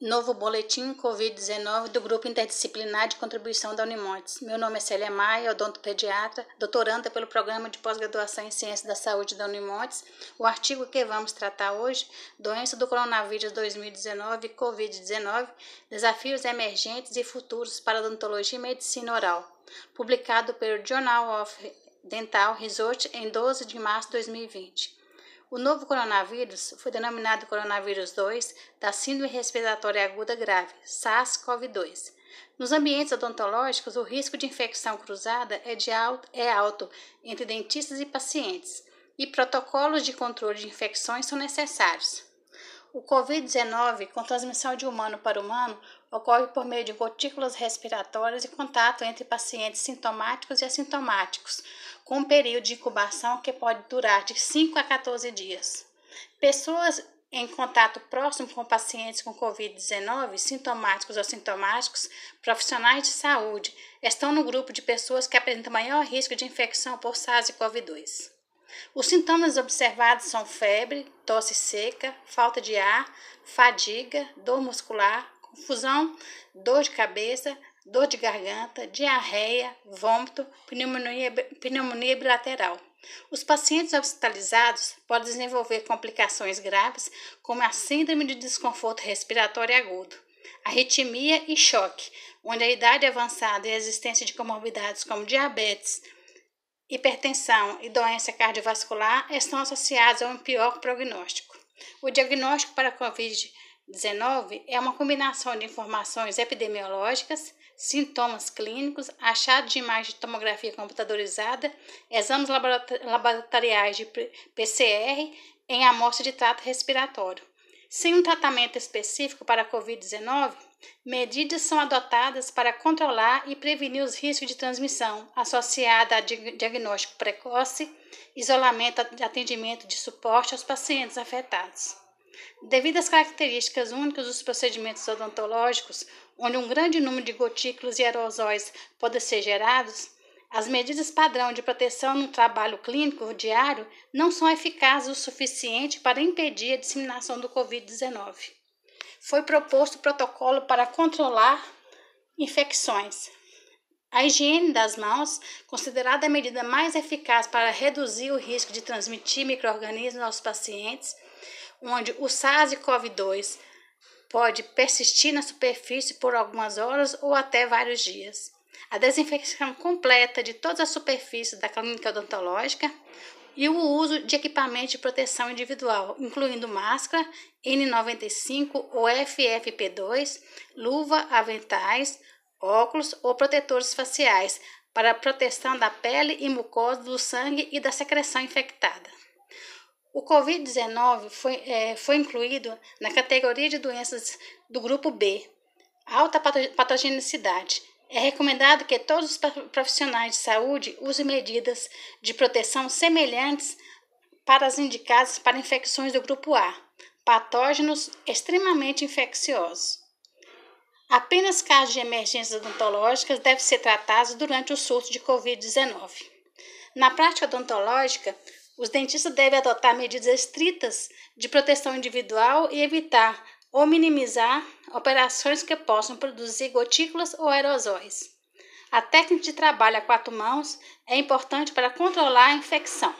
Novo boletim Covid-19 do Grupo Interdisciplinar de Contribuição da Unimontes. Meu nome é Célia Maia, odontopediatra, doutoranda pelo Programa de Pós-Graduação em Ciências da Saúde da Unimontes. O artigo que vamos tratar hoje, Doença do Coronavírus 2019 Covid-19, Desafios Emergentes e Futuros para Odontologia e Medicina Oral, publicado pelo Journal of Dental Research em 12 de março de 2020. O novo coronavírus foi denominado coronavírus 2 da Síndrome Respiratória Aguda Grave, SARS-CoV-2. Nos ambientes odontológicos, o risco de infecção cruzada é, de alto, é alto entre dentistas e pacientes, e protocolos de controle de infecções são necessários. O Covid-19, com transmissão de humano para humano, ocorre por meio de gotículas respiratórias e contato entre pacientes sintomáticos e assintomáticos, com um período de incubação que pode durar de 5 a 14 dias. Pessoas em contato próximo com pacientes com Covid-19, sintomáticos ou sintomáticos, profissionais de saúde, estão no grupo de pessoas que apresentam maior risco de infecção por SARS-CoV-2. Os sintomas observados são febre, tosse seca, falta de ar, fadiga, dor muscular, confusão, dor de cabeça, dor de garganta, diarreia, vômito, pneumonia, pneumonia bilateral. Os pacientes hospitalizados podem desenvolver complicações graves, como a síndrome de desconforto respiratório agudo, arritmia e choque, onde a idade avançada e a existência de comorbidades como diabetes, hipertensão e doença cardiovascular estão associados a um pior prognóstico. O diagnóstico para a COVID-19 é uma combinação de informações epidemiológicas, sintomas clínicos, achado de imagem de tomografia computadorizada, exames laboratoriais de PCR em amostra de trato respiratório. Sem um tratamento específico para a Covid-19, medidas são adotadas para controlar e prevenir os riscos de transmissão associada a diagnóstico precoce, isolamento de atendimento de suporte aos pacientes afetados. Devido às características únicas dos procedimentos odontológicos, onde um grande número de gotículas e aerosóis podem ser gerados, as medidas padrão de proteção no trabalho clínico diário não são eficazes o suficiente para impedir a disseminação do Covid-19. Foi proposto protocolo para controlar infecções. A higiene das mãos, considerada a medida mais eficaz para reduzir o risco de transmitir microorganismos aos pacientes, onde o SARS-CoV-2 pode persistir na superfície por algumas horas ou até vários dias. A desinfecção completa de todas as superfícies da clínica odontológica e o uso de equipamento de proteção individual, incluindo máscara N95 ou FFP2, luva, aventais, óculos ou protetores faciais para proteção da pele e mucosa do sangue e da secreção infectada. O Covid-19 foi, é, foi incluído na categoria de doenças do grupo B, alta patogenicidade. É recomendado que todos os profissionais de saúde usem medidas de proteção semelhantes para as indicadas para infecções do grupo A, patógenos extremamente infecciosos. Apenas casos de emergências odontológicas devem ser tratados durante o surto de Covid-19. Na prática odontológica, os dentistas devem adotar medidas estritas de proteção individual e evitar ou minimizar operações que possam produzir gotículas ou aerosóis. A técnica de trabalho a quatro mãos é importante para controlar a infecção.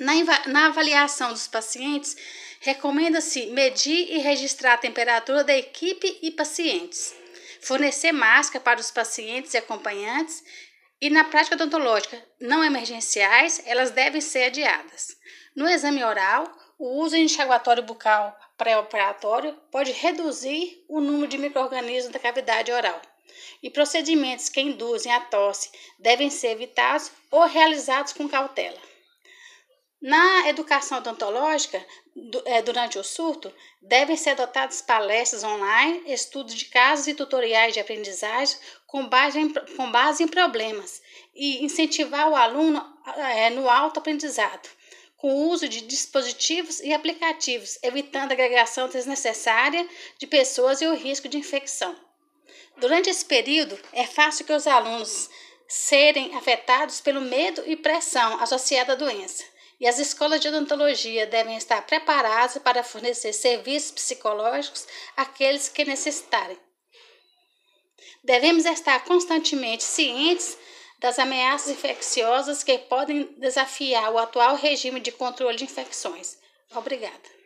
Na, na avaliação dos pacientes, recomenda-se medir e registrar a temperatura da equipe e pacientes, fornecer máscara para os pacientes e acompanhantes e na prática odontológica não emergenciais, elas devem ser adiadas. No exame oral, o uso de enxaguatório bucal pré-operatório pode reduzir o número de microrganismos da cavidade oral. E procedimentos que induzem a tosse devem ser evitados ou realizados com cautela. Na educação odontológica, é, durante o surto, devem ser adotadas palestras online, estudos de casos e tutoriais de aprendizagem com base em, com base em problemas e incentivar o aluno é, no autoaprendizado, com o uso de dispositivos e aplicativos, evitando a agregação desnecessária de pessoas e o risco de infecção. Durante esse período, é fácil que os alunos serem afetados pelo medo e pressão associada à doença e as escolas de odontologia devem estar preparadas para fornecer serviços psicológicos àqueles que necessitarem. Devemos estar constantemente cientes das ameaças infecciosas que podem desafiar o atual regime de controle de infecções. Obrigada.